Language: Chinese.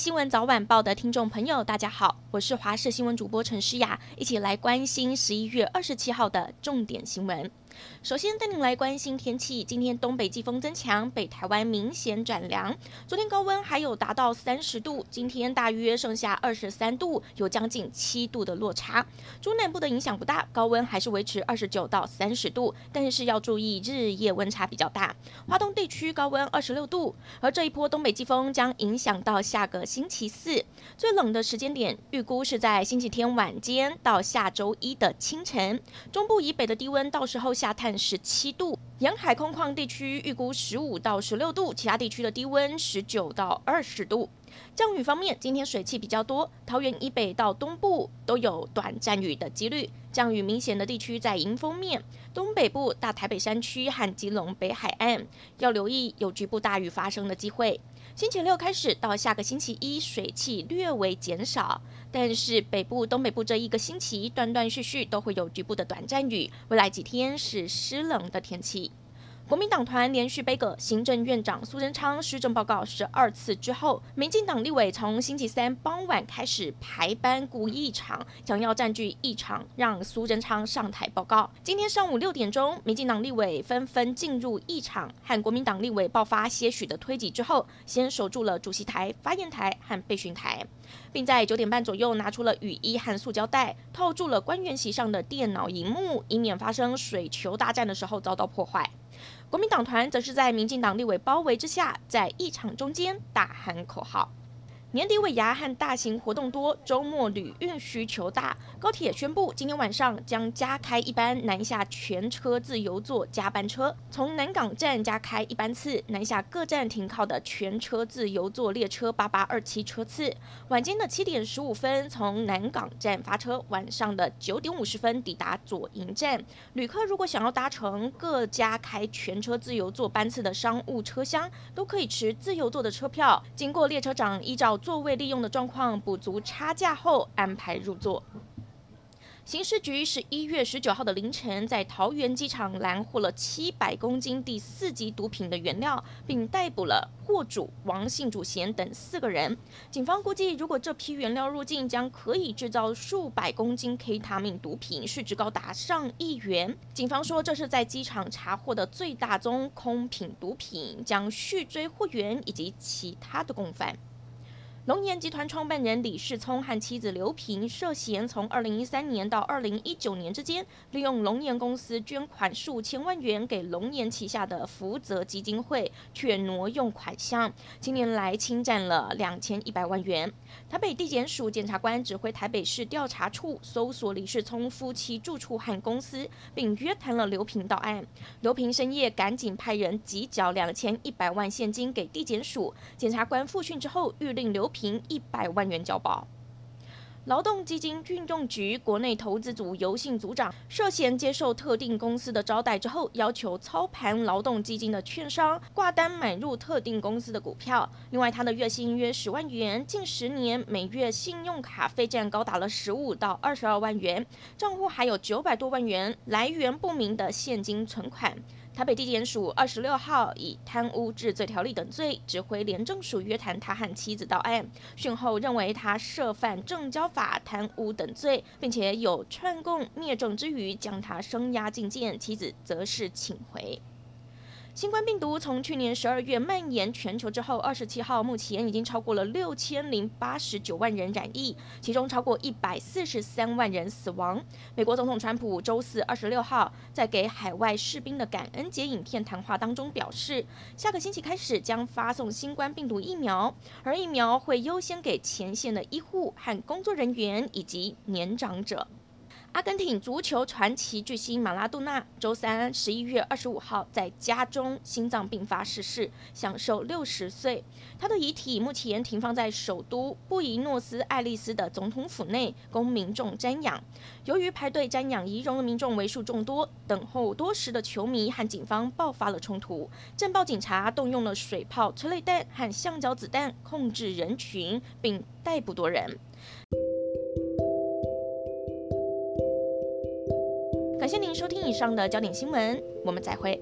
新闻早晚报的听众朋友，大家好，我是华视新闻主播陈诗雅，一起来关心十一月二十七号的重点新闻。首先带您来关心天气。今天东北季风增强，北台湾明显转凉。昨天高温还有达到三十度，今天大约剩下二十三度，有将近七度的落差。中南部的影响不大，高温还是维持二十九到三十度，但是要注意日夜温差比较大。华东地区高温二十六度，而这一波东北季风将影响到下个星期四，最冷的时间点预估是在星期天晚间到下周一的清晨。中部以北的低温到时候下探十七度，沿海空旷地区预估十五到十六度，其他地区的低温十九到二十度。降雨方面，今天水汽比较多，桃园以北到东部都有短暂雨的几率。降雨明显的地区在迎风面，东北部、大台北山区和基隆北海岸要留意有局部大雨发生的机会。星期六开始到下个星期一，水汽略微减少，但是北部、东北部这一个星期断断续续都会有局部的短暂雨。未来几天是湿冷的天气。国民党团连续杯葛行政院长苏贞昌施政报告十二次之后，民进党立委从星期三傍晚开始排班顾议场，想要占据议场，让苏贞昌上台报告。今天上午六点钟，民进党立委纷纷进入议场，和国民党立委爆发些许的推挤之后，先守住了主席台、发言台和备询台，并在九点半左右拿出了雨衣和塑胶袋，套住了官员席上的电脑荧幕，以免发生水球大战的时候遭到破坏。国民党团则是在民进党立委包围之下，在议场中间大喊口号。年底尾牙和大型活动多，周末旅运需求大。高铁宣布，今天晚上将加开一班南下全车自由座加班车，从南港站加开一班次，南下各站停靠的全车自由座列车八八二七车次，晚间的七点十五分从南港站发车，晚上的九点五十分抵达左营站。旅客如果想要搭乘各加开全车自由座班次的商务车厢，都可以持自由座的车票，经过列车长依照座位利用的状况补足差价后安排入座。刑事局十一月十九号的凌晨，在桃园机场拦获了七百公斤第四级毒品的原料，并逮捕了货主王姓主嫌等四个人。警方估计，如果这批原料入境，将可以制造数百公斤 K 他命毒品，市值高达上亿元。警方说，这是在机场查获的最大宗空品毒品，将续追货源以及其他的共犯。龙岩集团创办人李世聪和妻子刘萍涉嫌从二零一三年到二零一九年之间，利用龙岩公司捐款数千万元给龙岩旗下的福泽基金会，却挪用款项，近年来侵占了两千一百万元。台北地检署检察官指挥台北市调查处搜索李世聪夫妻住处和公司，并约谈了刘萍到案。刘萍深夜赶紧派人急缴两千一百万现金给地检署，检察官复讯之后，諭令刘凭一百万元交保。劳动基金运用局国内投资组游姓组长涉嫌接受特定公司的招待之后，要求操盘劳动基金的券商挂单买入特定公司的股票。另外，他的月薪约十万元，近十年每月信用卡费占高达了十五到二十二万元，账户还有九百多万元来源不明的现金存款。台北地检署二十六号以贪污治罪条例等罪，指挥廉政署约谈他和妻子到案，讯后认为他涉犯证交法贪污等罪，并且有串供灭证之余，将他声押进监，妻子则是请回。新冠病毒从去年十二月蔓延全球之后，二十七号目前已经超过了六千零八十九万人染疫，其中超过一百四十三万人死亡。美国总统川普周四二十六号在给海外士兵的感恩节影片谈话当中表示，下个星期开始将发送新冠病毒疫苗，而疫苗会优先给前线的医护和工作人员以及年长者。阿根廷足球传奇巨星马拉杜纳周三十一月二十五号在家中心脏病发逝世，享寿六十岁。他的遗体目前停放在首都布宜诺斯艾利斯的总统府内，供民众瞻仰。由于排队瞻仰遗容的民众为数众多，等候多时的球迷和警方爆发了冲突，镇暴警察动用了水炮、催泪弹和橡胶子弹控制人群，并逮捕多人。感谢您收听以上的焦点新闻，我们再会。